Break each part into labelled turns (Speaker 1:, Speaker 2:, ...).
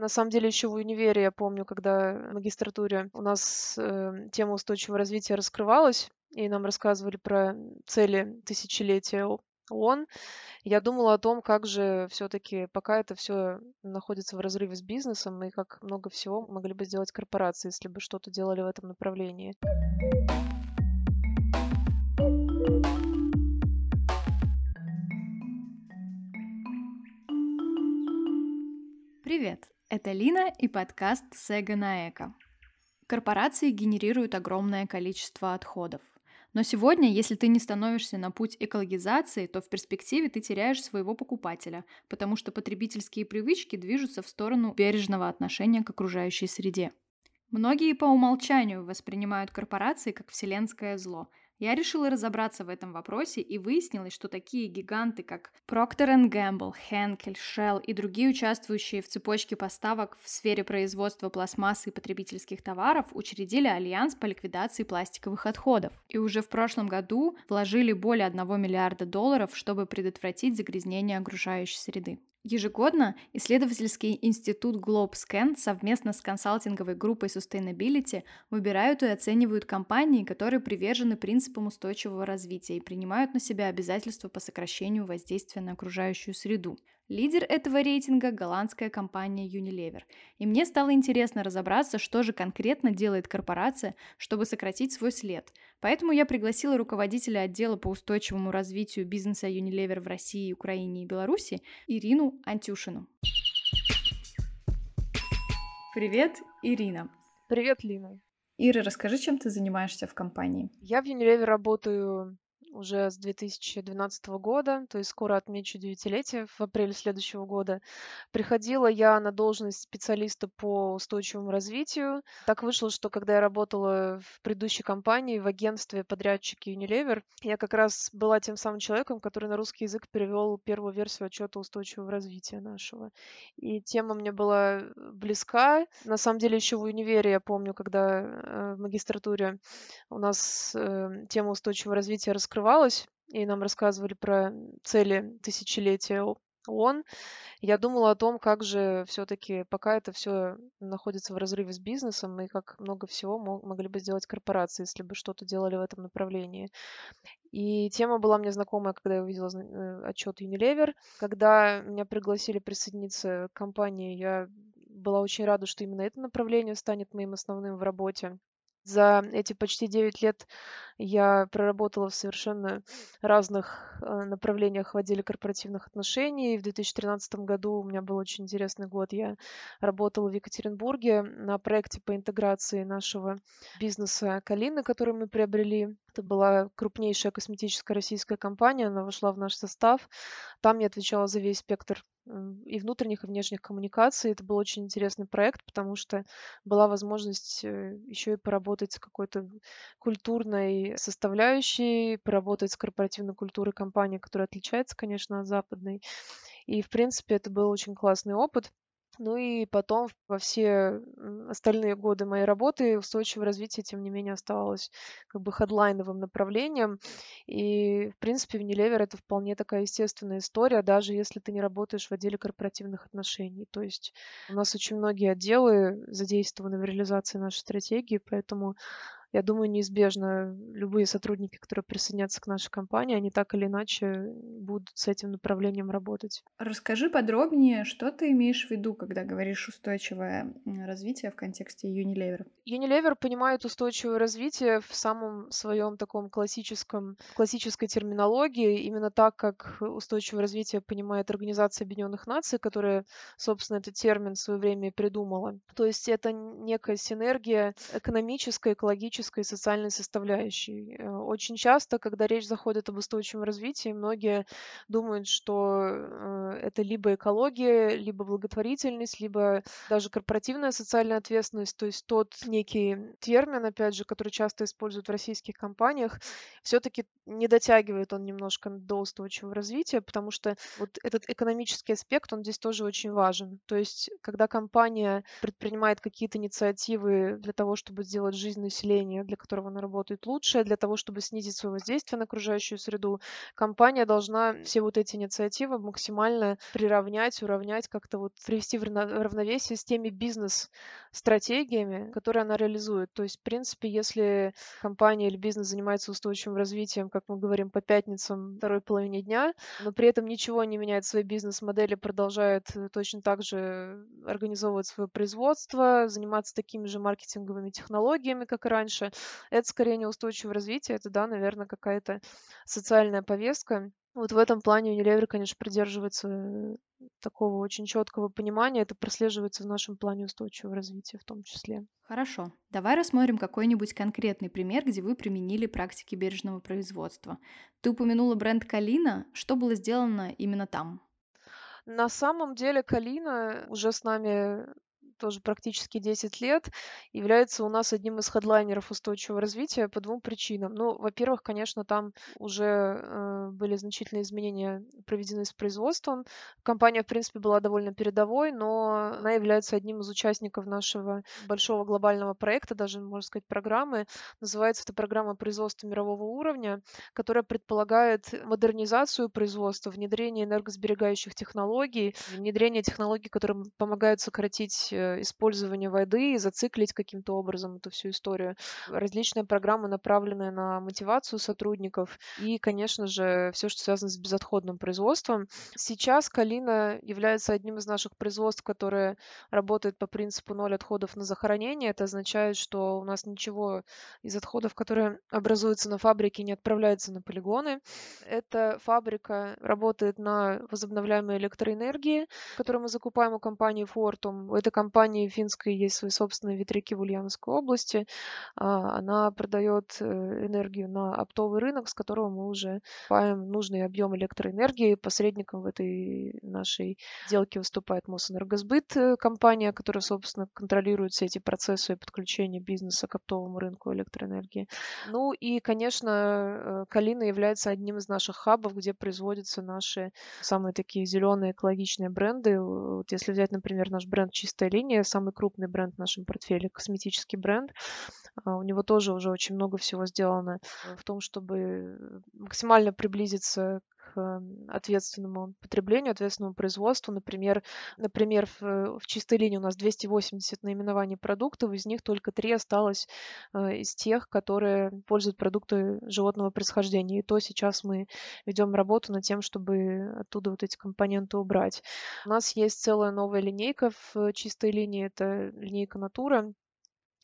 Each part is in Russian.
Speaker 1: На самом деле еще в универе, я помню, когда в магистратуре у нас э, тема устойчивого развития раскрывалась, и нам рассказывали про цели тысячелетия ООН, я думала о том, как же все-таки пока это все находится в разрыве с бизнесом, и как много всего могли бы сделать корпорации, если бы что-то делали в этом направлении.
Speaker 2: Привет! Это Лина и подкаст Сега на Эко. Корпорации генерируют огромное количество отходов. Но сегодня, если ты не становишься на путь экологизации, то в перспективе ты теряешь своего покупателя, потому что потребительские привычки движутся в сторону бережного отношения к окружающей среде. Многие по умолчанию воспринимают корпорации как вселенское зло, я решила разобраться в этом вопросе и выяснилось, что такие гиганты, как Procter Gamble, Henkel, Shell и другие участвующие в цепочке поставок в сфере производства пластмассы и потребительских товаров учредили альянс по ликвидации пластиковых отходов. И уже в прошлом году вложили более 1 миллиарда долларов, чтобы предотвратить загрязнение окружающей среды. Ежегодно исследовательский институт GlobeScan совместно с консалтинговой группой Sustainability выбирают и оценивают компании, которые привержены принципам устойчивого развития и принимают на себя обязательства по сокращению воздействия на окружающую среду. Лидер этого рейтинга – голландская компания Unilever. И мне стало интересно разобраться, что же конкретно делает корпорация, чтобы сократить свой след. Поэтому я пригласила руководителя отдела по устойчивому развитию бизнеса Unilever в России, Украине и Беларуси Ирину Антюшину. Привет, Ирина.
Speaker 1: Привет, Лина.
Speaker 2: Ира, расскажи, чем ты занимаешься в компании?
Speaker 1: Я в Unilever работаю уже с 2012 года, то есть скоро отмечу девятилетие в апреле следующего года. Приходила я на должность специалиста по устойчивому развитию. Так вышло, что когда я работала в предыдущей компании, в агентстве подрядчики Unilever, я как раз была тем самым человеком, который на русский язык перевел первую версию отчета устойчивого развития нашего. И тема мне была близка. На самом деле еще в универе, я помню, когда э, в магистратуре у нас э, тема устойчивого развития раскрывалась, открывалась, и нам рассказывали про цели тысячелетия ООН, я думала о том, как же все-таки пока это все находится в разрыве с бизнесом, и как много всего могли бы сделать корпорации, если бы что-то делали в этом направлении. И тема была мне знакомая, когда я увидела э, отчет Unilever. Когда меня пригласили присоединиться к компании, я была очень рада, что именно это направление станет моим основным в работе. За эти почти 9 лет я проработала в совершенно разных э, направлениях в отделе корпоративных отношений. В 2013 году у меня был очень интересный год. Я работала в Екатеринбурге на проекте по интеграции нашего бизнеса Калины, который мы приобрели. Это была крупнейшая косметическая российская компания, она вошла в наш состав. Там я отвечала за весь спектр и внутренних, и внешних коммуникаций. Это был очень интересный проект, потому что была возможность э, еще и поработать с какой-то культурной составляющей, поработать с корпоративной культурой компании, которая отличается, конечно, от западной. И, в принципе, это был очень классный опыт. Ну и потом во все остальные годы моей работы устойчивое развитие, тем не менее, оставалось как бы хедлайновым направлением. И, в принципе, в Unilever это вполне такая естественная история, даже если ты не работаешь в отделе корпоративных отношений. То есть у нас очень многие отделы задействованы в реализации нашей стратегии, поэтому я думаю, неизбежно любые сотрудники, которые присоединятся к нашей компании, они так или иначе будут с этим направлением работать.
Speaker 2: Расскажи подробнее, что ты имеешь в виду, когда говоришь устойчивое развитие в контексте Unilever?
Speaker 1: Unilever понимает устойчивое развитие в самом своем таком классическом, классической терминологии, именно так, как устойчивое развитие понимает Организация Объединенных Наций, которая, собственно, этот термин в свое время придумала. То есть это некая синергия экономической, экологической экономической и социальной составляющей. Э, очень часто, когда речь заходит об устойчивом развитии, многие думают, что э, это либо экология, либо благотворительность, либо даже корпоративная социальная ответственность, то есть тот некий термин, опять же, который часто используют в российских компаниях, все-таки не дотягивает он немножко до устойчивого развития, потому что вот этот экономический аспект, он здесь тоже очень важен. То есть, когда компания предпринимает какие-то инициативы для того, чтобы сделать жизнь населения направление, для которого она работает, лучшее. Для того, чтобы снизить свое воздействие на окружающую среду, компания должна все вот эти инициативы максимально приравнять, уравнять, как-то вот привести в равновесие с теми бизнес-стратегиями, которые она реализует. То есть, в принципе, если компания или бизнес занимается устойчивым развитием, как мы говорим, по пятницам второй половине дня, но при этом ничего не меняет своей бизнес-модели, продолжает э, точно так же организовывать свое производство, заниматься такими же маркетинговыми технологиями, как и раньше, это скорее не устойчивое развитие, это, да, наверное, какая-то социальная повестка. Вот в этом плане Unilever, конечно, придерживается такого очень четкого понимания. Это прослеживается в нашем плане устойчивого развития в том числе.
Speaker 2: Хорошо. Давай рассмотрим какой-нибудь конкретный пример, где вы применили практики бережного производства. Ты упомянула бренд Калина. Что было сделано именно там?
Speaker 1: На самом деле Калина уже с нами тоже практически 10 лет, является у нас одним из хедлайнеров устойчивого развития по двум причинам. Ну, во-первых, конечно, там уже э, были значительные изменения проведены с производством. Компания, в принципе, была довольно передовой, но она является одним из участников нашего большого глобального проекта, даже, можно сказать, программы. Называется эта программа производства мирового уровня, которая предполагает модернизацию производства, внедрение энергосберегающих технологий, внедрение технологий, которые помогают сократить э, использования воды и зациклить каким-то образом эту всю историю. Различные программы, направленные на мотивацию сотрудников и, конечно же, все, что связано с безотходным производством. Сейчас Калина является одним из наших производств, которые работает по принципу ноль отходов на захоронение. Это означает, что у нас ничего из отходов, которые образуются на фабрике, не отправляется на полигоны. Эта фабрика работает на возобновляемой электроэнергии, которую мы закупаем у компании Fortum. У этой компании финской есть свои собственные ветряки в Ульяновской области. А, она продает э, энергию на оптовый рынок, с которого мы уже покупаем нужный объем электроэнергии. Посредником в этой нашей сделке выступает Мосэнергосбыт, э, компания, которая, собственно, контролирует все эти процессы подключения бизнеса к оптовому рынку электроэнергии. Ну и, конечно, э, Калина является одним из наших хабов, где производятся наши самые такие зеленые экологичные бренды. Вот если взять, например, наш бренд «Чистая линия», Евгения, самый крупный бренд в нашем портфеле, косметический бренд. А, у него тоже уже очень много всего сделано в том, чтобы максимально приблизиться к ответственному потреблению, ответственному производству. Например, например в, в чистой линии у нас 280 наименований продуктов, из них только три осталось э, из тех, которые пользуют продукты животного происхождения. И то сейчас мы ведем работу над тем, чтобы оттуда вот эти компоненты убрать. У нас есть целая новая линейка в чистой линии, это линейка Натура,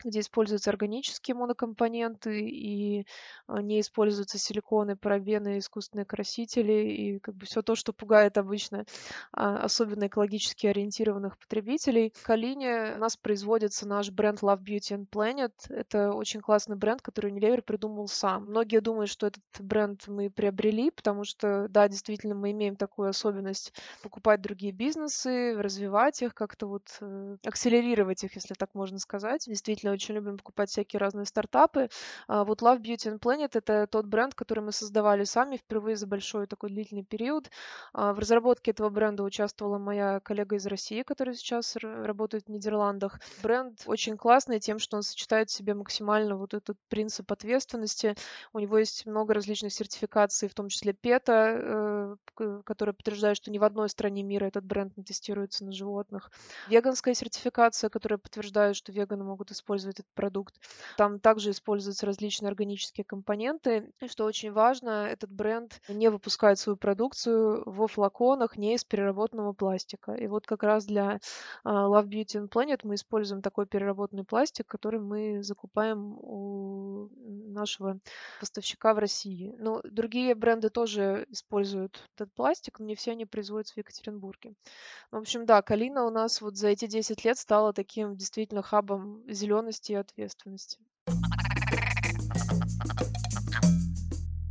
Speaker 1: где используются органические монокомпоненты и а, не используются силиконы, парабены, искусственные красители и как бы все то, что пугает обычно а, особенно экологически ориентированных потребителей. В Калине у нас производится наш бренд Love Beauty and Planet. Это очень классный бренд, который Unilever придумал сам. Многие думают, что этот бренд мы приобрели, потому что, да, действительно, мы имеем такую особенность покупать другие бизнесы, развивать их, как-то вот э, акселерировать их, если так можно сказать. Действительно, действительно очень любим покупать всякие разные стартапы. А, вот Love Beauty and Planet — это тот бренд, который мы создавали сами впервые за большой такой длительный период. А, в разработке этого бренда участвовала моя коллега из России, которая сейчас работает в Нидерландах. Бренд очень классный тем, что он сочетает в себе максимально вот этот принцип ответственности. У него есть много различных сертификаций, в том числе PETA, э, которая подтверждает, что ни в одной стране мира этот бренд не тестируется на животных. Веганская сертификация, которая подтверждает, что веганы могут использовать использовать этот продукт. Там также используются различные органические компоненты. И что очень важно, этот бренд не выпускает свою продукцию во флаконах не из переработанного пластика. И вот как раз для а, Love Beauty and Planet мы используем такой переработанный пластик, который мы закупаем у нашего поставщика в России. Но другие бренды тоже используют этот пластик, но не все они производятся в Екатеринбурге. В общем, да, Калина у нас вот за эти 10 лет стала таким действительно хабом зеленого зелености и ответственности.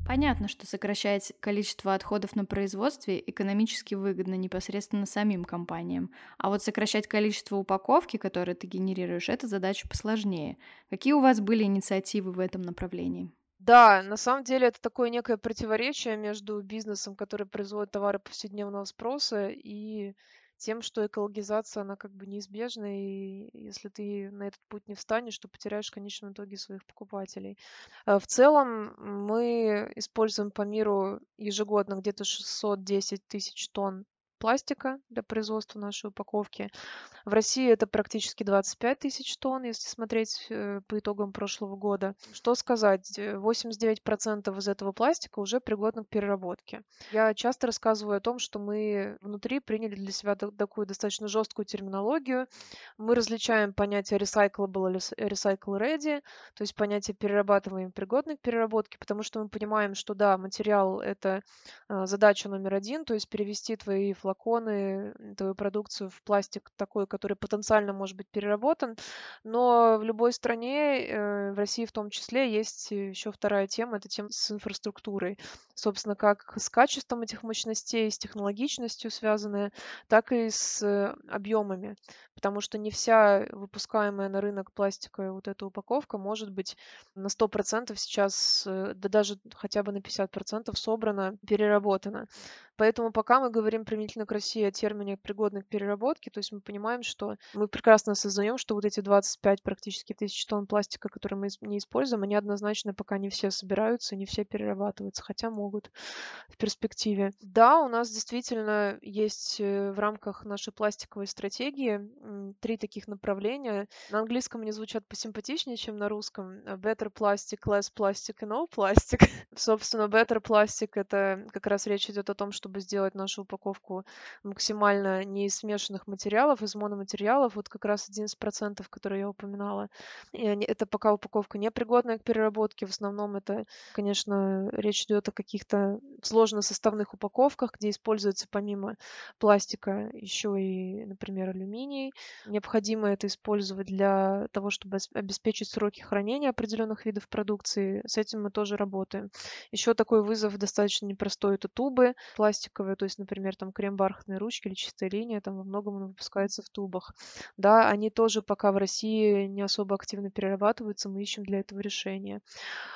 Speaker 2: Понятно, что сокращать количество отходов на производстве экономически выгодно непосредственно самим компаниям. А вот сокращать количество упаковки, которое ты генерируешь, это задача посложнее. Какие у вас были инициативы в этом направлении?
Speaker 1: Да, на самом деле это такое некое противоречие между бизнесом, который производит товары повседневного спроса, и тем, что экологизация, она как бы неизбежна, и если ты на этот путь не встанешь, то потеряешь в конечном итоге своих покупателей. Э, в целом мы используем по миру ежегодно где-то 610 тысяч тонн пластика для производства нашей упаковки. В России это практически 25 тысяч тонн, если смотреть э, по итогам прошлого года. Что сказать, 89% из этого пластика уже пригодны к переработке. Я часто рассказываю о том, что мы внутри приняли для себя такую достаточно жесткую терминологию. Мы различаем понятие recyclable или recycle ready, то есть понятие перерабатываем пригодный к переработке, потому что мы понимаем, что да, материал — это э, задача номер один, то есть перевести твои флаконы, твою продукцию в пластик такой, который потенциально может быть переработан. Но в любой стране, э, в России в том числе, есть еще вторая тема, это тема с инфраструктурой. Собственно, как с качеством этих мощностей, с технологичностью связанная, так и с объемами. Потому что не вся выпускаемая на рынок пластиковая вот эта упаковка может быть на 100% сейчас, э, да даже хотя бы на 50% собрана, переработана. Поэтому пока мы говорим применительно к России о термине пригодный к переработке, то есть мы понимаем, что мы прекрасно осознаем, что вот эти 25 практически тысяч тонн пластика, которые мы не используем, они однозначно пока не все собираются, не все перерабатываются, хотя могут в перспективе. Да, у нас действительно есть э, в рамках нашей пластиковой стратегии три таких направления. На английском они звучат посимпатичнее, чем на русском. Better plastic, less plastic и no plastic. Собственно, better plastic — это как раз речь идет о том, что чтобы сделать нашу упаковку максимально не из смешанных материалов, из мономатериалов, вот как раз 11%, которые я упоминала. И они, это пока упаковка непригодная к переработке. В основном это, конечно, речь идет о каких-то сложносоставных упаковках, где используется помимо пластика еще и, например, алюминий. Необходимо это использовать для того, чтобы обеспечить сроки хранения определенных видов продукции. С этим мы тоже работаем. Еще такой вызов достаточно непростой — это тубы. Пластик пластиковые, то есть, например, там крем-бархатные ручки или чистая линия, там во многом выпускается в тубах. Да, они тоже пока в России не особо активно перерабатываются, мы ищем для этого решения.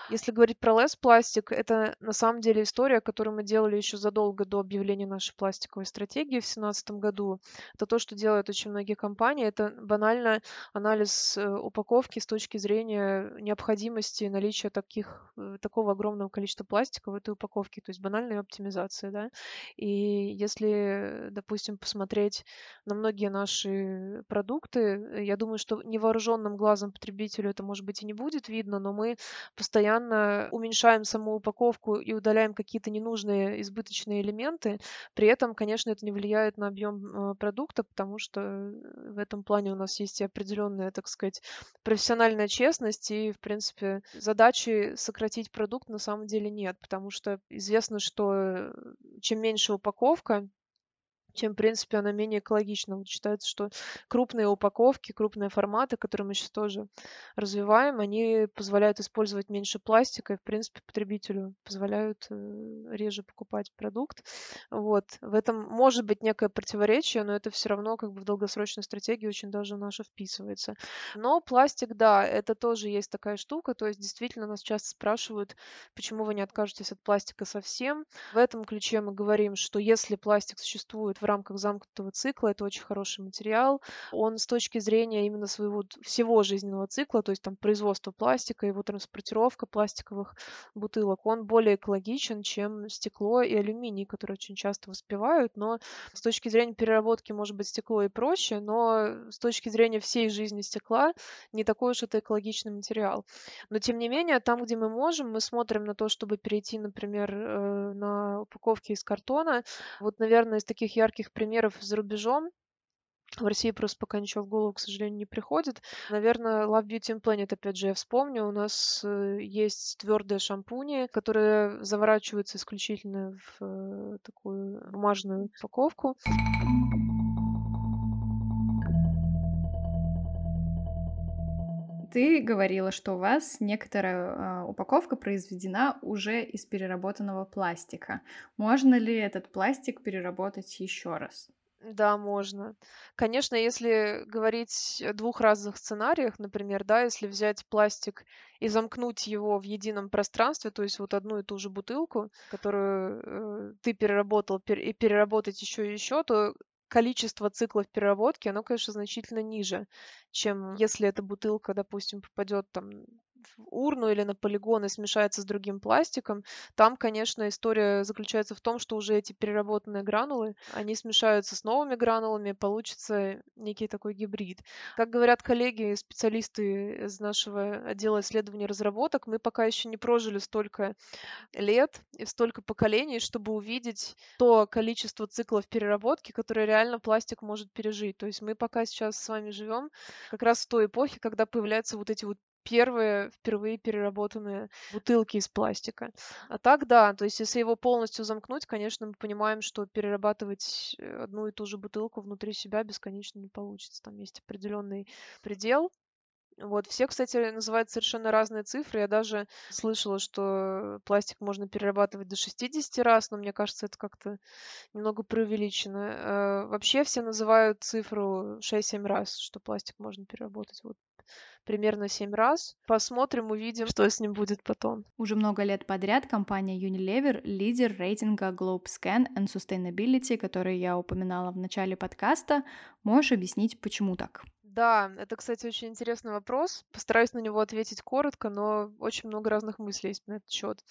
Speaker 1: Если говорить про лес пластик, это на самом деле история, которую мы делали еще задолго до объявления нашей пластиковой стратегии в 2017 году. Это то, что делают очень многие компании. Это банально анализ э, упаковки с точки зрения необходимости наличия таких, э, такого огромного количества пластика в этой упаковке, то есть банальная оптимизация. Да? И если, допустим, посмотреть на многие наши продукты, я думаю, что невооруженным глазом потребителю это, может быть, и не будет видно, но мы постоянно уменьшаем саму упаковку и удаляем какие-то ненужные избыточные элементы. При этом, конечно, это не влияет на объем э, продукта, потому что в этом плане у нас есть и определенная, так сказать, профессиональная честность, и, в принципе, задачи сократить продукт на самом деле нет, потому что известно, что чем меньше упаковка, чем, в принципе, она менее экологична. Вот считается, что крупные упаковки, крупные форматы, которые мы сейчас тоже развиваем, они позволяют использовать меньше пластика и, в принципе, потребителю позволяют э, реже покупать продукт. Вот. В этом может быть некое противоречие, но это все равно как бы в долгосрочной стратегии очень даже наша вписывается. Но пластик, да, это тоже есть такая штука, то есть действительно нас часто спрашивают, почему вы не откажетесь от пластика совсем. В этом ключе мы говорим, что если пластик существует в рамках замкнутого цикла. Это очень хороший материал. Он с точки зрения именно своего всего жизненного цикла, то есть там производство пластика, его транспортировка пластиковых бутылок, он более экологичен, чем стекло и алюминий, которые очень часто воспевают. Но с точки зрения переработки, может быть, стекло и проще, но с точки зрения всей жизни стекла не такой уж это экологичный материал. Но тем не менее, там, где мы можем, мы смотрим на то, чтобы перейти, например, э, на упаковки из картона. Вот, наверное, из таких ярких ярких примеров за рубежом. В России просто пока ничего в голову, к сожалению, не приходит. Наверное, Love Beauty and Planet, опять же, я вспомню. У нас э, есть твердые шампуни, которые заворачиваются исключительно в э, такую бумажную упаковку.
Speaker 2: Ты говорила, что у вас некоторая э, упаковка произведена уже из переработанного пластика. Можно ли этот пластик переработать еще раз?
Speaker 1: Да, можно. Конечно, если говорить о двух разных сценариях, например, да, если взять пластик и замкнуть его в едином пространстве, то есть вот одну и ту же бутылку, которую э, ты переработал, пер- и переработать еще и еще, то количество циклов переработки, оно, конечно, значительно ниже, чем если эта бутылка, допустим, попадет там в урну или на полигон и смешается с другим пластиком, там, конечно, история заключается в том, что уже эти переработанные гранулы, они смешаются с новыми гранулами, получится некий такой гибрид. Как говорят коллеги, специалисты из нашего отдела исследований и разработок, мы пока еще не прожили столько лет и столько поколений, чтобы увидеть то количество циклов переработки, которые реально пластик может пережить. То есть мы пока сейчас с вами живем как раз в той эпохе, когда появляются вот эти вот первые впервые переработанные бутылки из пластика. А так, да, то есть если его полностью замкнуть, конечно, мы понимаем, что перерабатывать э, одну и ту же бутылку внутри себя бесконечно не получится. Там есть определенный предел, вот, все, кстати, называют совершенно разные цифры. Я даже слышала, что пластик можно перерабатывать до 60 раз, но мне кажется, это как-то немного преувеличено. Э, вообще все называют цифру 6-7 раз, что пластик можно переработать. Вот примерно 7 раз. Посмотрим, увидим, что с ним будет потом.
Speaker 2: Уже много лет подряд компания Unilever — лидер рейтинга Globe Scan and Sustainability, который я упоминала в начале подкаста. Можешь объяснить, почему так?
Speaker 1: Да, это, кстати, очень интересный вопрос. Постараюсь на него ответить коротко, но очень много разных мыслей есть на этот счет.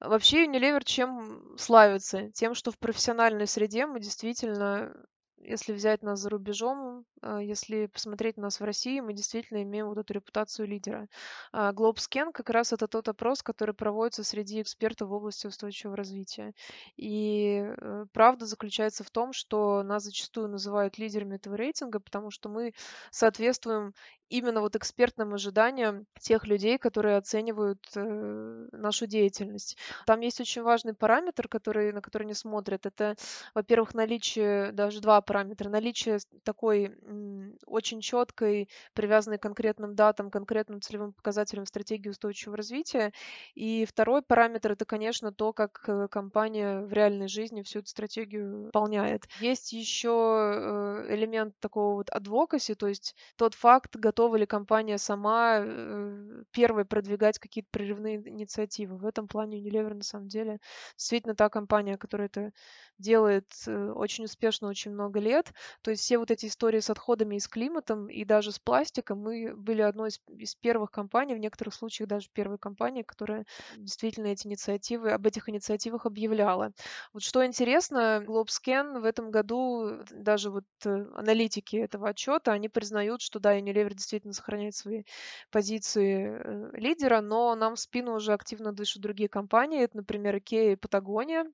Speaker 1: Вообще Unilever чем славится? Тем, что в профессиональной среде мы действительно если взять нас за рубежом, а, если посмотреть на нас в России, мы действительно имеем вот эту репутацию лидера. А, GlobeScan как раз это тот опрос, который проводится среди экспертов в области устойчивого развития. И э, правда заключается в том, что нас зачастую называют лидерами этого рейтинга, потому что мы соответствуем именно вот экспертным ожиданиям тех людей, которые оценивают э, нашу деятельность. Там есть очень важный параметр, который, на который не смотрят. Это, во-первых, наличие, даже два параметра. Наличие такой м, очень четкой, привязанной к конкретным датам, конкретным целевым показателям стратегии устойчивого развития. И второй параметр — это, конечно, то, как э, компания в реальной жизни всю эту стратегию выполняет. Есть еще э, элемент такого вот адвокаси, то есть тот факт, готова ли компания сама э, первой продвигать какие-то прерывные инициативы. В этом плане Unilever на самом деле действительно та компания, которая это делает э, очень успешно очень много лет. То есть все вот эти истории с отходами и с климатом, и даже с пластиком, мы были одной из, из первых компаний, в некоторых случаях даже первой компанией, которая действительно эти инициативы, об этих инициативах объявляла. Вот что интересно, GlobeScan в этом году, даже вот э, аналитики этого отчета, они признают, что да, Unilever действительно сохраняет свои позиции э, лидера, но нам в спину уже активно дышат другие компании, это, например, IKEA и Patagonia,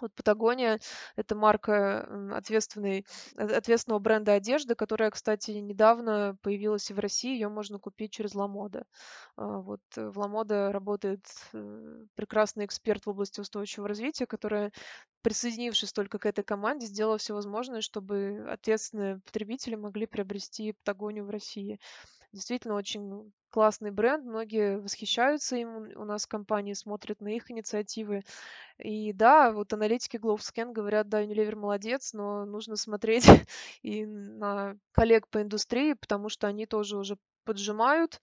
Speaker 1: вот Патагония — это марка ответственной, ответственного бренда одежды, которая, кстати, недавно появилась и в России. Ее можно купить через Ламода. Вот э, в Ламода работает э, прекрасный эксперт в области устойчивого развития, которая, присоединившись только к этой команде, сделала все возможное, чтобы ответственные потребители могли приобрести Патагонию в России. Действительно очень классный бренд, многие восхищаются им, у нас в компании смотрят на их инициативы. И да, вот аналитики GloveScan говорят, да, Unilever молодец, но нужно смотреть и на коллег по индустрии, потому что они тоже уже поджимают,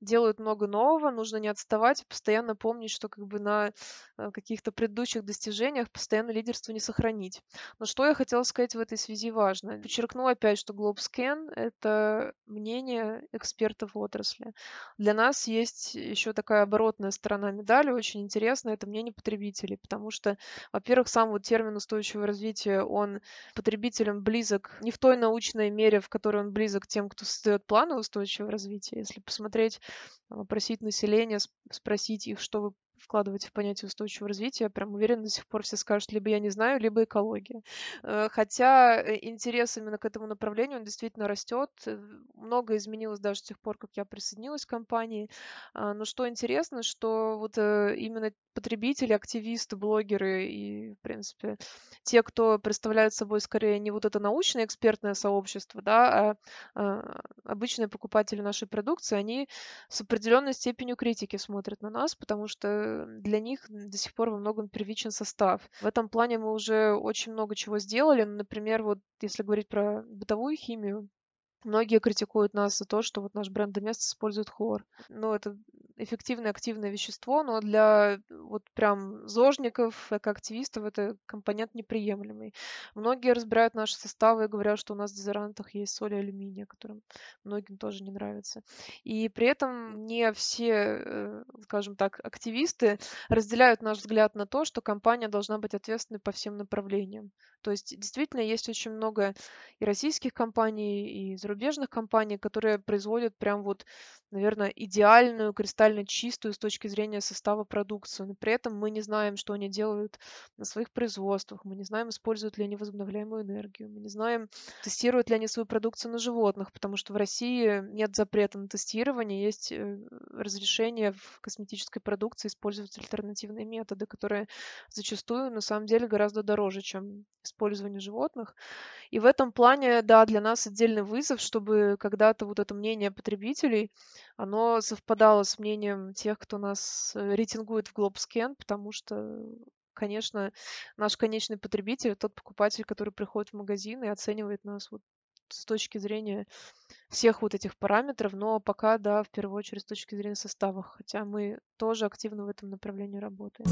Speaker 1: делают много нового, нужно не отставать, постоянно помнить, что как бы на э, каких-то предыдущих достижениях постоянно лидерство не сохранить. Но что я хотела сказать в этой связи важно. Подчеркну опять, что GlobeScan — это мнение экспертов в отрасли. Для нас есть еще такая оборотная сторона медали, очень интересная, это мнение потребителей, потому что, во-первых, сам вот термин устойчивого развития, он потребителям близок не в той научной мере, в которой он близок тем, кто создает планы устойчивого развития. Если посмотреть опросить население, спросить их, что вы вкладывать в понятие устойчивого развития, я прям уверена, до сих пор все скажут, либо я не знаю, либо экология. Э, хотя э, интерес именно к этому направлению, он действительно растет. Э, много изменилось даже с тех пор, как я присоединилась к компании. А, но что интересно, что вот именно потребители, активисты, блогеры и, в принципе, те, кто представляют собой скорее не вот это научное экспертное сообщество, да, а, а обычные покупатели нашей продукции, они с определенной степенью критики смотрят на нас, потому что для них до сих пор во многом первичен состав. В этом плане мы уже очень много чего сделали. Например, вот если говорить про бытовую химию, Многие критикуют нас за то, что вот наш бренд Доместос использует хлор. Ну, это эффективное активное вещество, но для вот прям зожников, экоактивистов это компонент неприемлемый. Многие разбирают наши составы и говорят, что у нас в дезодорантах есть соль и алюминия, которым многим тоже не нравится. И при этом не все, э, скажем так, активисты разделяют наш взгляд на то, что компания должна быть ответственной по всем направлениям. То есть действительно есть очень много и российских компаний, и зарубежных компаний, которые производят прям вот, наверное, идеальную, кристально чистую с точки зрения состава продукцию. Но при этом мы не знаем, что они делают на своих производствах, мы не знаем, используют ли они возобновляемую энергию, мы не знаем, тестируют ли они свою продукцию на животных, потому что в России нет запрета на тестирование, есть э, разрешение в косметической продукции использовать альтернативные методы, которые зачастую на самом деле гораздо дороже, чем использование животных. И в этом плане, да, для нас отдельный вызов, чтобы когда-то вот это мнение потребителей, оно совпадало с мнением тех, кто нас э, рейтингует в Globscan, потому что конечно, наш конечный потребитель, тот покупатель, который приходит в магазин и оценивает нас вот с точки зрения всех вот этих параметров, но пока, да, в первую очередь с точки зрения состава, хотя мы тоже активно в этом направлении работаем.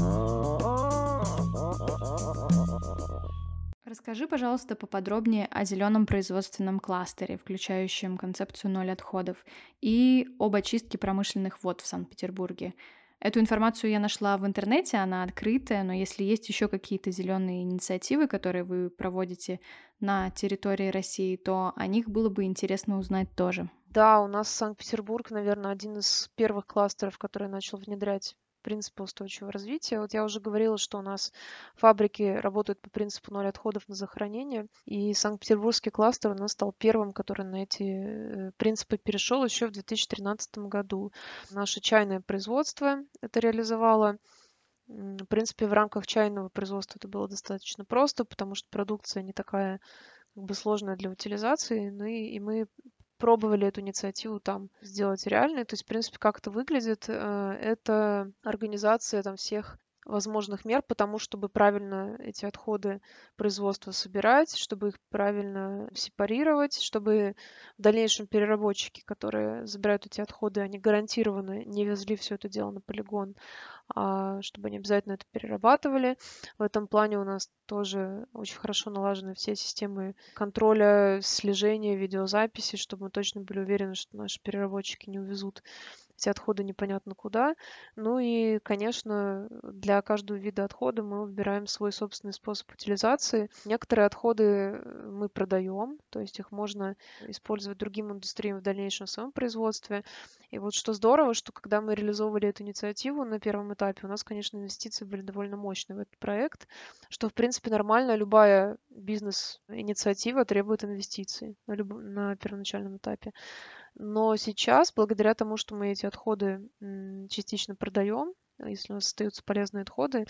Speaker 2: Расскажи, пожалуйста, поподробнее о зеленом производственном кластере, включающем концепцию ноль отходов, и об очистке промышленных вод в Санкт-Петербурге. Эту информацию я нашла в интернете, она открытая, но если есть еще какие-то зеленые инициативы, которые вы проводите на территории России, то о них было бы интересно узнать тоже.
Speaker 1: Да, у нас Санкт-Петербург, наверное, один из первых кластеров, который начал внедрять принципы устойчивого развития. Вот я уже говорила, что у нас фабрики работают по принципу ноль отходов на захоронение, и Санкт-Петербургский кластер у нас стал первым, который на эти э, принципы перешел еще в 2013 году. Наше чайное производство это реализовало. В принципе, в рамках чайного производства это было достаточно просто, потому что продукция не такая как бы сложная для утилизации, ну и, и мы пробовали эту инициативу там сделать реальной. То есть, в принципе, как это выглядит, э, это организация там всех возможных мер по тому, чтобы правильно эти отходы производства собирать, чтобы их правильно сепарировать, чтобы в дальнейшем переработчики, которые забирают эти отходы, они гарантированно не везли все это дело на полигон, а чтобы они обязательно это перерабатывали. В этом плане у нас тоже очень хорошо налажены все системы контроля, слежения, видеозаписи, чтобы мы точно были уверены, что наши переработчики не увезут эти отходы непонятно куда. Ну и, конечно, для каждого вида отхода мы выбираем свой собственный способ утилизации. Некоторые отходы э, мы продаем, то есть их можно использовать другим индустриям в дальнейшем в своем производстве. И вот что здорово, что когда мы реализовывали эту инициативу на первом этапе, у нас, конечно, инвестиции были довольно мощные в этот проект, что, в принципе, нормально любая бизнес-инициатива требует инвестиций на, люб... на первоначальном этапе. Но сейчас, благодаря тому, что мы эти отходы частично продаем, если у нас остаются полезные отходы,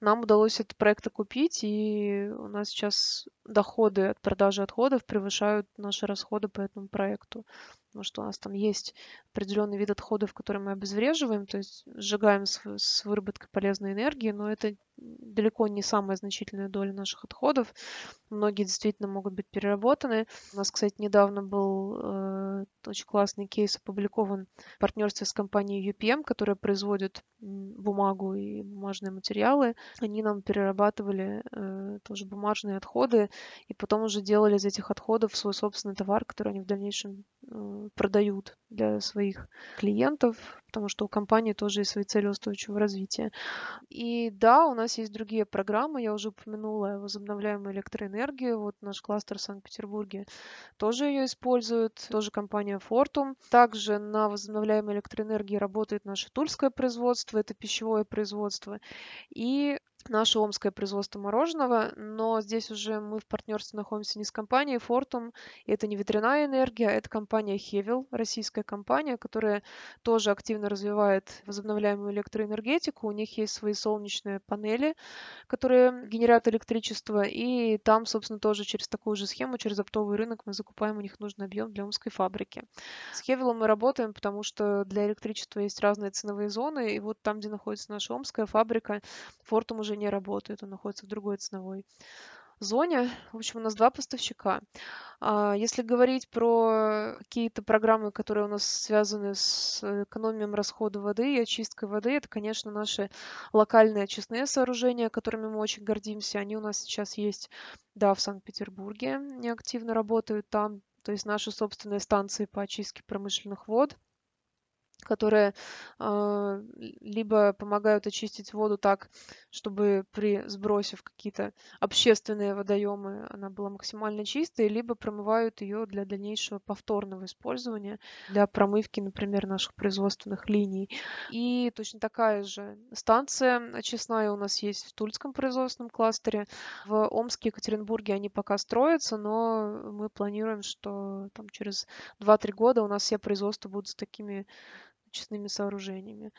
Speaker 1: нам удалось этот проект окупить, и у нас сейчас доходы от продажи отходов превышают наши расходы по этому проекту потому что у нас там есть определенный вид отходов, которые мы обезвреживаем, то есть сжигаем с, с выработкой полезной энергии, но это далеко не самая значительная доля наших отходов. Многие действительно могут быть переработаны. У нас, кстати, недавно был э, очень классный кейс опубликован в партнерстве с компанией UPM, которая производит бумагу и бумажные материалы. Они нам перерабатывали э, тоже бумажные отходы и потом уже делали из этих отходов свой собственный товар, который они в дальнейшем э, продают для своих клиентов, потому что у компании тоже есть свои цели устойчивого развития. И да, у нас есть другие программы, я уже упомянула возобновляемую электроэнергию, вот наш кластер в Санкт-Петербурге тоже ее использует, тоже компания Fortum. Также на возобновляемой электроэнергии работает наше тульское производство, это пищевое производство. И наше омское производство мороженого, но здесь уже мы в партнерстве находимся не с компанией Fortum, и это не ветряная энергия, а это компания Hevil, российская компания, которая тоже активно развивает возобновляемую электроэнергетику. У них есть свои солнечные панели, которые генерят электричество, и там, собственно, тоже через такую же схему, через оптовый рынок мы закупаем у них нужный объем для омской фабрики. С Hevil мы работаем, потому что для электричества есть разные ценовые зоны, и вот там, где находится наша омская фабрика, Fortum уже уже не работает, он находится в другой ценовой зоне. В общем, у нас два поставщика. А, если говорить про какие-то программы, которые у нас связаны с экономией расхода воды и очисткой воды, это, конечно, наши локальные очистные сооружения, которыми мы очень гордимся. Они у нас сейчас есть, да, в Санкт-Петербурге, они активно работают там. То есть наши собственные станции по очистке промышленных вод – которые э, либо помогают очистить воду так, чтобы при сбросе в какие-то общественные водоемы она была максимально чистой, либо промывают ее для дальнейшего повторного использования, для промывки, например, наших производственных линий. И точно такая же станция очистная у нас есть в Тульском производственном кластере. В Омске Екатеринбурге они пока строятся, но мы планируем, что там через 2-3 года у нас все производства будут с такими очистными сооружениями.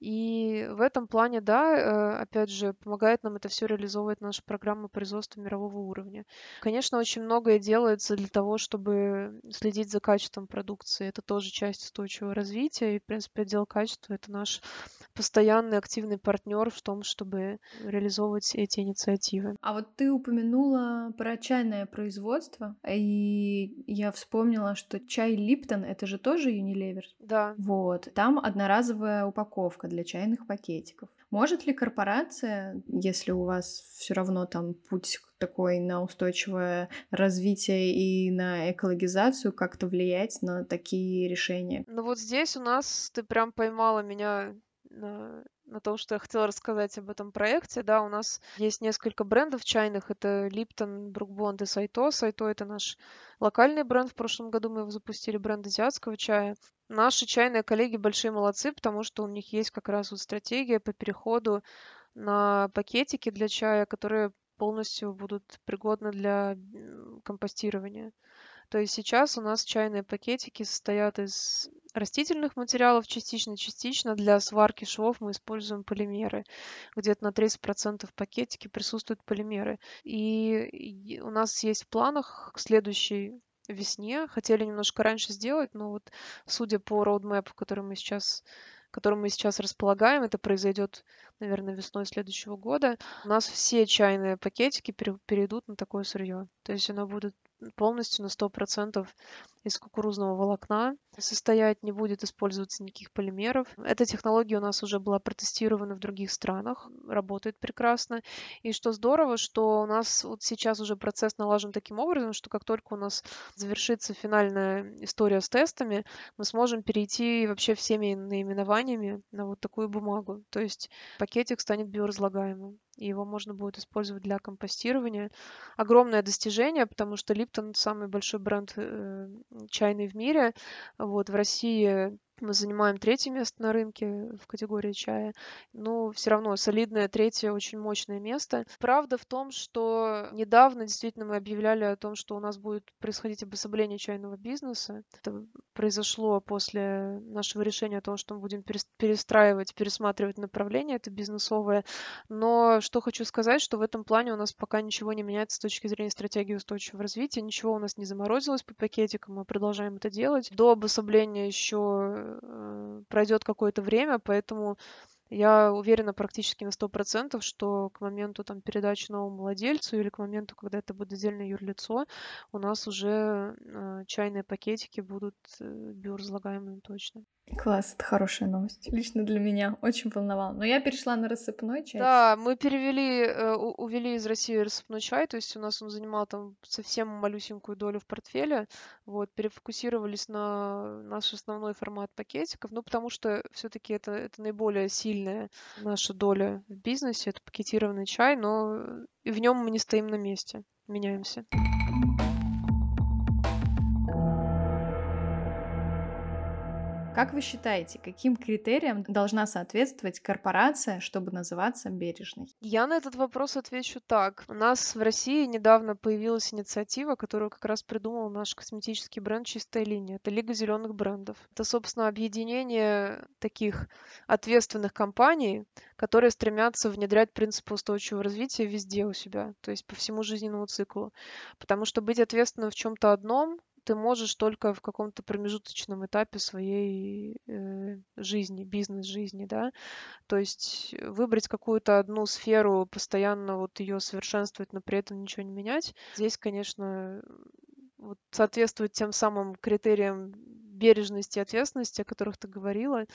Speaker 1: И в этом плане, да, э, опять же, помогает нам это все реализовывать наша программа производства мирового уровня. Конечно, очень многое делается для того, чтобы следить за качеством продукции. Это тоже часть устойчивого развития. И, в принципе, отдел качества — это наш постоянный активный партнер в том, чтобы реализовывать эти инициативы.
Speaker 2: А вот ты упомянула про чайное производство, и я вспомнила, что чай Липтон — это же тоже Unilever.
Speaker 1: Да.
Speaker 2: Вот. Там одноразовая упаковка для чайных пакетиков. Может ли корпорация, если у вас все равно там путь такой на устойчивое развитие и на экологизацию, как-то влиять на такие решения?
Speaker 1: Ну вот здесь у нас ты прям поймала меня на, на том, что я хотела рассказать об этом проекте. Да, у нас есть несколько брендов чайных. Это Липтон, Брукбонд и Сайто. Сайто — это наш локальный бренд. В прошлом году мы его запустили, бренд азиатского чая. Наши чайные коллеги большие молодцы, потому что у них есть как раз вот стратегия по переходу на пакетики для чая, которые полностью будут пригодны для компостирования. То есть сейчас у нас чайные пакетики состоят из растительных материалов частично-частично. Для сварки швов мы используем полимеры. Где-то на 30% в пакетике присутствуют полимеры. И у нас есть в планах к следующей весне. Хотели немножко раньше сделать, но вот судя по роудмэпу, который мы сейчас которым мы сейчас располагаем, это произойдет, наверное, весной следующего года, у нас все чайные пакетики перейдут на такое сырье. То есть оно будет полностью на 100% из кукурузного волокна состоять, не будет использоваться никаких полимеров. Эта технология у нас уже была протестирована в других странах, работает прекрасно. И что здорово, что у нас вот сейчас уже процесс налажен таким образом, что как только у нас завершится финальная история с тестами, мы сможем перейти вообще всеми наименованиями на вот такую бумагу. То есть пакетик станет биоразлагаемым и его можно будет использовать для компостирования. Огромное достижение, потому что Липтон самый большой бренд э, чайный в мире. Вот, в России мы занимаем третье место на рынке в категории чая. Но все равно солидное третье, очень мощное место. Правда в том, что недавно действительно мы объявляли о том, что у нас будет происходить обособление чайного бизнеса. Это произошло после нашего решения о том, что мы будем перестраивать, пересматривать направление, это бизнесовое. Но что хочу сказать, что в этом плане у нас пока ничего не меняется с точки зрения стратегии устойчивого развития, ничего у нас не заморозилось по пакетикам, мы продолжаем это делать. До обособления еще пройдет какое-то время, поэтому я уверена практически на 100%, что к моменту там, передачи новому владельцу или к моменту, когда это будет отдельное юрлицо, у нас уже э, чайные пакетики будут э, биоразлагаемыми точно.
Speaker 2: Класс, это хорошая новость. Лично для меня очень волновало. Но я перешла на рассыпной чай.
Speaker 1: Да, мы перевели, э, увели из России рассыпной чай, то есть у нас он занимал там совсем малюсенькую долю в портфеле. Вот, перефокусировались на наш основной формат пакетиков, ну, потому что все-таки это, это наиболее сильная наша доля в бизнесе, это пакетированный чай, но в нем мы не стоим на месте, меняемся.
Speaker 2: Как вы считаете, каким критериям должна соответствовать корпорация, чтобы называться бережной?
Speaker 1: Я на этот вопрос отвечу так. У нас в России недавно появилась инициатива, которую как раз придумал наш косметический бренд «Чистая линия». Это Лига зеленых брендов. Это, собственно, объединение таких ответственных компаний, которые стремятся внедрять принципы устойчивого развития везде у себя, то есть по всему жизненному циклу. Потому что быть ответственным в чем-то одном ты можешь только в каком-то промежуточном этапе своей э, жизни, бизнес-жизни, да. То есть выбрать какую-то одну сферу, постоянно вот ее совершенствовать, но при этом ничего не менять. Здесь, конечно, вот соответствует тем самым критериям бережности и ответственности, о которых ты говорила,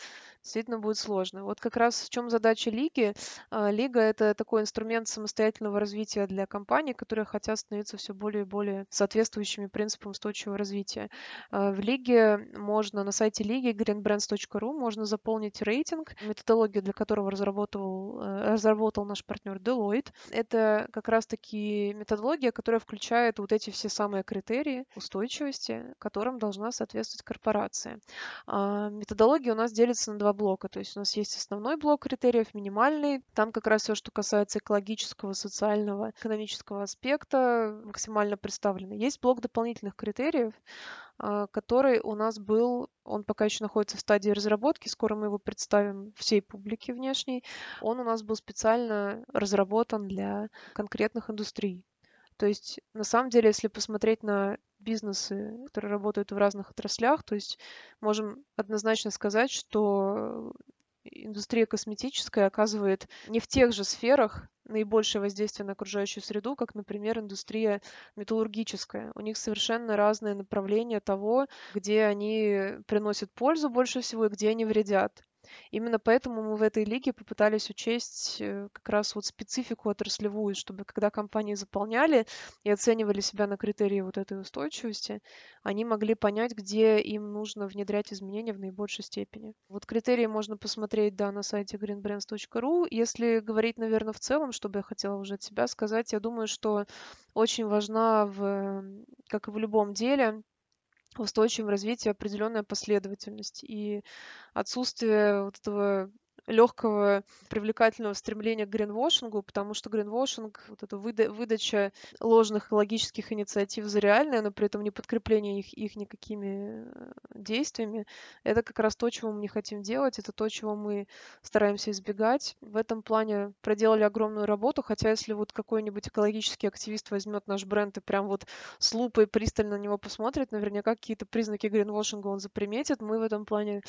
Speaker 1: действительно будет сложно. Вот как раз в чем задача лиги. А, лига — это такой инструмент самостоятельного развития для компаний, которые хотят становиться все более и более соответствующими принципам устойчивого развития. А, в лиге можно на сайте лиги greenbrands.ru можно заполнить рейтинг, методологию для которого разработал, э, разработал наш партнер Deloitte. Это как раз-таки методология, которая включает вот эти все самые критерии устойчивости, которым должна соответствовать корпорация корпорации. А, методология у нас делится на два блока. То есть у нас есть основной блок критериев, минимальный. Там как раз все, что касается экологического, социального, экономического аспекта, максимально представлено. Есть блок дополнительных критериев, а, который у нас был, он пока еще находится в стадии разработки, скоро мы его представим всей публике внешней. Он у нас был специально разработан для конкретных индустрий. То есть, на самом деле, если посмотреть на бизнесы, которые работают в разных отраслях, то есть можем однозначно сказать, что индустрия косметическая оказывает не в тех же сферах наибольшее воздействие на окружающую среду, как, например, индустрия металлургическая. У них совершенно разные направления того, где они приносят пользу больше всего и где они вредят. Именно поэтому мы в этой лиге попытались учесть э, как раз вот специфику отраслевую, чтобы когда компании заполняли и оценивали себя на критерии вот этой устойчивости, они могли понять, где им нужно внедрять изменения в наибольшей степени. Вот критерии можно посмотреть, да, на сайте greenbrands.ru. Если говорить, наверное, в целом, чтобы я хотела уже от себя сказать, я думаю, что очень важна, в, как и в любом деле, в устойчивом развитии определенная последовательность. И отсутствие вот этого легкого привлекательного стремления к гринвошингу, потому что гринвошинг, вот эта выда- выдача ложных экологических инициатив за реальные, но при этом не подкрепление их, их никакими э, действиями, это как раз то, чего мы не хотим делать, это то, чего мы стараемся избегать. В этом плане проделали огромную работу, хотя если вот какой-нибудь экологический активист возьмет наш бренд и прям вот с лупой пристально на него посмотрит, наверняка какие-то признаки гринвошинга он заприметит. Мы в этом плане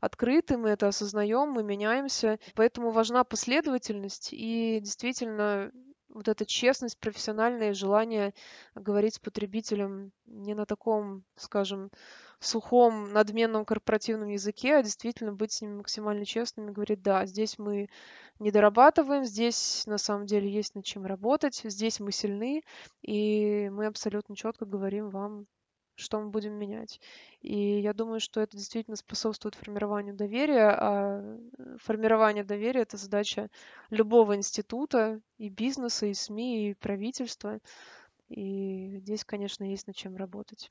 Speaker 1: открыты, мы это осознаем, мы меняем занимаемся. Поэтому важна последовательность и действительно вот эта честность, профессиональное желание говорить с потребителем не на таком, скажем, сухом, надменном корпоративном языке, а действительно быть с ними максимально честными, говорить, да, здесь мы не дорабатываем, здесь на самом деле есть над чем работать, здесь мы сильны, и мы абсолютно четко говорим вам, что мы будем менять. И я думаю, что это действительно способствует формированию доверия, а э, формирование доверия — это задача любого института, и бизнеса, и СМИ, и правительства. И здесь, конечно, есть над чем работать.